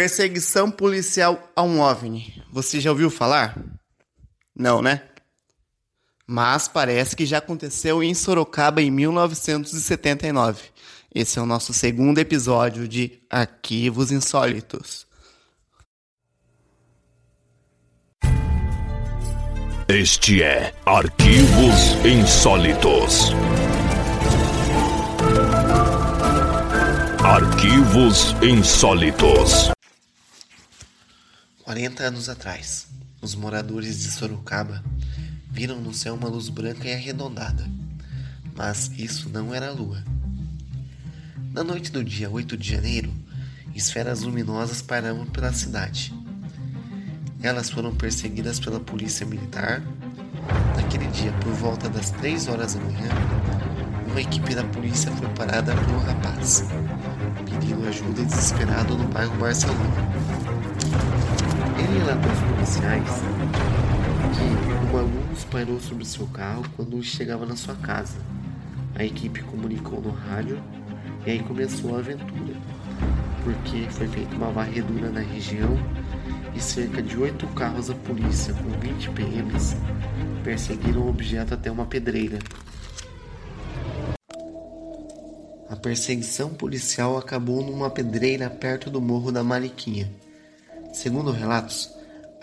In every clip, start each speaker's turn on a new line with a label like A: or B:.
A: Perseguição policial a um OVNI. Você já ouviu falar? Não, né? Mas parece que já aconteceu em Sorocaba em 1979. Esse é o nosso segundo episódio de Arquivos Insólitos.
B: Este é Arquivos Insólitos. Arquivos Insólitos.
A: 40 anos atrás, os moradores de Sorocaba viram no céu uma luz branca e arredondada. Mas isso não era a lua. Na noite do dia 8 de janeiro, esferas luminosas pairavam pela cidade. Elas foram perseguidas pela polícia militar. Naquele dia, por volta das 3 horas da manhã, uma equipe da polícia foi parada por um rapaz, pedindo ajuda desesperado no bairro Barcelona. Ele relatou aos policiais que um aluno parou sobre seu carro quando chegava na sua casa. A equipe comunicou no rádio e aí começou a aventura, porque foi feita uma varredura na região e cerca de oito carros da polícia com 20 PMs perseguiram o objeto até uma pedreira. A perseguição policial acabou numa pedreira perto do morro da Mariquinha. Segundo relatos,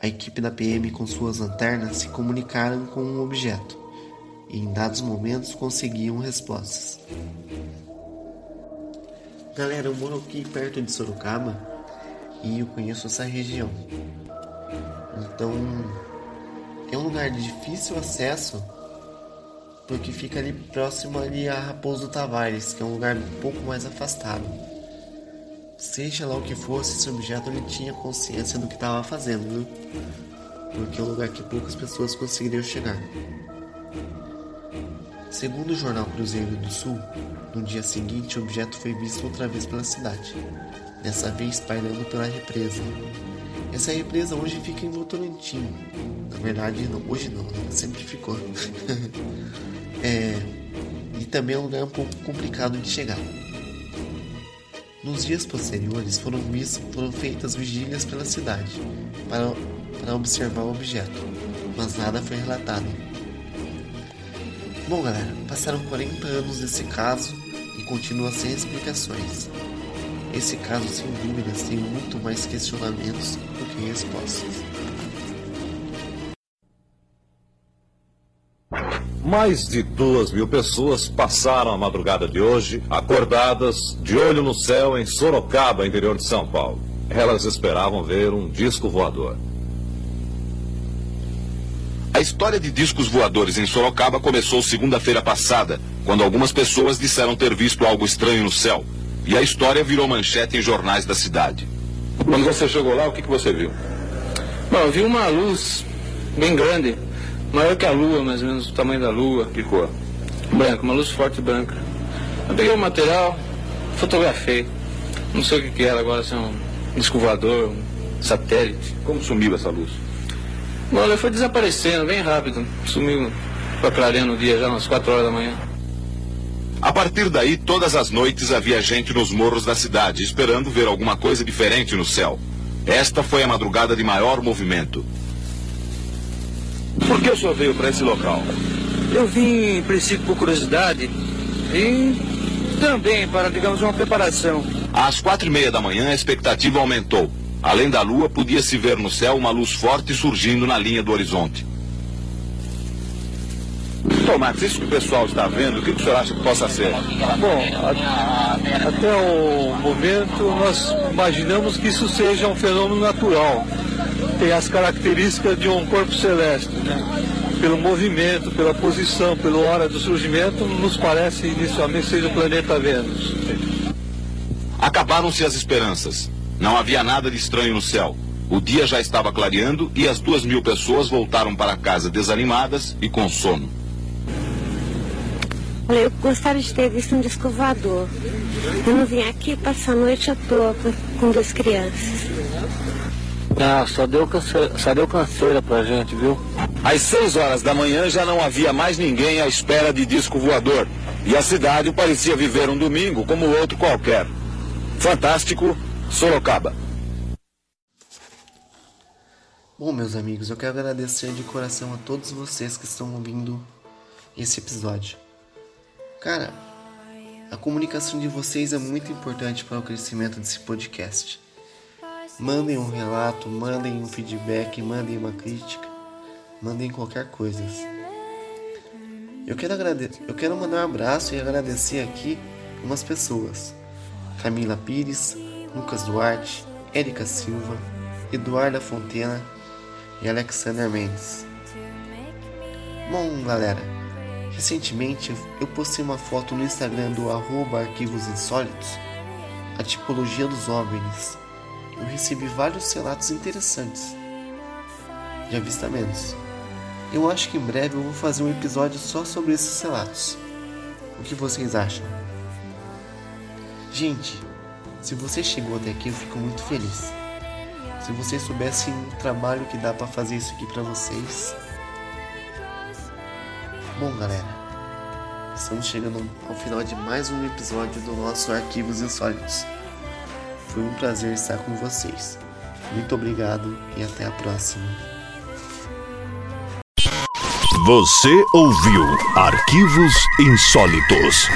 A: a equipe da PM com suas lanternas se comunicaram com um objeto e em dados momentos conseguiam respostas. Galera, eu moro aqui perto de Sorocaba e eu conheço essa região. Então é um lugar de difícil acesso porque fica ali próximo ali a Raposo Tavares, que é um lugar um pouco mais afastado. Seja lá o que fosse, esse objeto ele tinha consciência do que estava fazendo, viu? Porque é um lugar que poucas pessoas conseguiriam chegar. Segundo o jornal Cruzeiro do Sul, no dia seguinte o objeto foi visto outra vez pela cidade, dessa vez pairando pela represa. Essa represa hoje fica em Votorantim. Na verdade, não, hoje não, sempre ficou. é, e também é um lugar um pouco complicado de chegar. Nos dias posteriores foram, foram feitas vigílias pela cidade para, para observar o objeto, mas nada foi relatado. Bom, galera, passaram 40 anos desse caso e continua sem explicações. Esse caso, sem dúvidas, tem muito mais questionamentos do que respostas.
B: Mais de duas mil pessoas passaram a madrugada de hoje acordadas, de olho no céu, em Sorocaba, interior de São Paulo. Elas esperavam ver um disco voador.
C: A história de discos voadores em Sorocaba começou segunda-feira passada, quando algumas pessoas disseram ter visto algo estranho no céu. E a história virou manchete em jornais da cidade.
B: Quando você chegou lá, o que, que você viu?
D: Bom, eu vi uma luz bem grande, maior que a lua, mais ou menos o tamanho da lua.
B: Que cor?
D: Branca, uma luz forte branca. Eu peguei o material, fotografei. Não sei o que, que era agora, se é um disco voador, um satélite.
B: Como sumiu essa luz?
D: Bom, ela foi desaparecendo bem rápido. Sumiu para clareando o dia já umas 4 horas da manhã.
C: A partir daí, todas as noites havia gente nos morros da cidade, esperando ver alguma coisa diferente no céu. Esta foi a madrugada de maior movimento.
B: Por que o senhor veio para esse local?
D: Eu vim, em princípio, por curiosidade e também para, digamos, uma preparação.
C: Às quatro e meia da manhã, a expectativa aumentou. Além da lua, podia-se ver no céu uma luz forte surgindo na linha do horizonte.
B: Tomás, isso que o pessoal está vendo, o que o senhor acha que possa ser?
E: Bom, a, até o momento nós imaginamos que isso seja um fenômeno natural. Tem as características de um corpo celeste, né? Pelo movimento, pela posição, pela hora do surgimento, nos parece inicialmente seja o planeta Vênus.
C: Acabaram-se as esperanças. Não havia nada de estranho no céu. O dia já estava clareando e as duas mil pessoas voltaram para casa desanimadas e com sono.
F: Olha, eu gostaria de ter visto um disco voador. Eu não vim aqui passar a noite à toa com duas crianças.
D: Ah, só deu, canseira, só deu canseira pra gente, viu?
B: Às seis horas da manhã já não havia mais ninguém à espera de disco voador. E a cidade parecia viver um domingo como outro qualquer. Fantástico, Sorocaba.
A: Bom, meus amigos, eu quero agradecer de coração a todos vocês que estão ouvindo esse episódio. Cara, a comunicação de vocês é muito importante para o crescimento desse podcast. Mandem um relato, mandem um feedback, mandem uma crítica, mandem qualquer coisa. Eu quero, eu quero mandar um abraço e agradecer aqui umas pessoas: Camila Pires, Lucas Duarte, Érica Silva, Eduarda Fontena e Alexander Mendes. Bom, galera, recentemente eu postei uma foto no Instagram do arroba Arquivos Insólitos, a tipologia dos OVNIs. Eu recebi vários relatos interessantes de avistamentos. Eu acho que em breve eu vou fazer um episódio só sobre esses relatos. O que vocês acham? Gente, se você chegou até aqui, eu fico muito feliz. Se vocês soubessem o trabalho que dá para fazer isso aqui para vocês. Bom, galera, estamos chegando ao final de mais um episódio do nosso Arquivos Insólitos. Foi um prazer estar com vocês. Muito obrigado e até a próxima.
G: Você ouviu Arquivos Insólitos.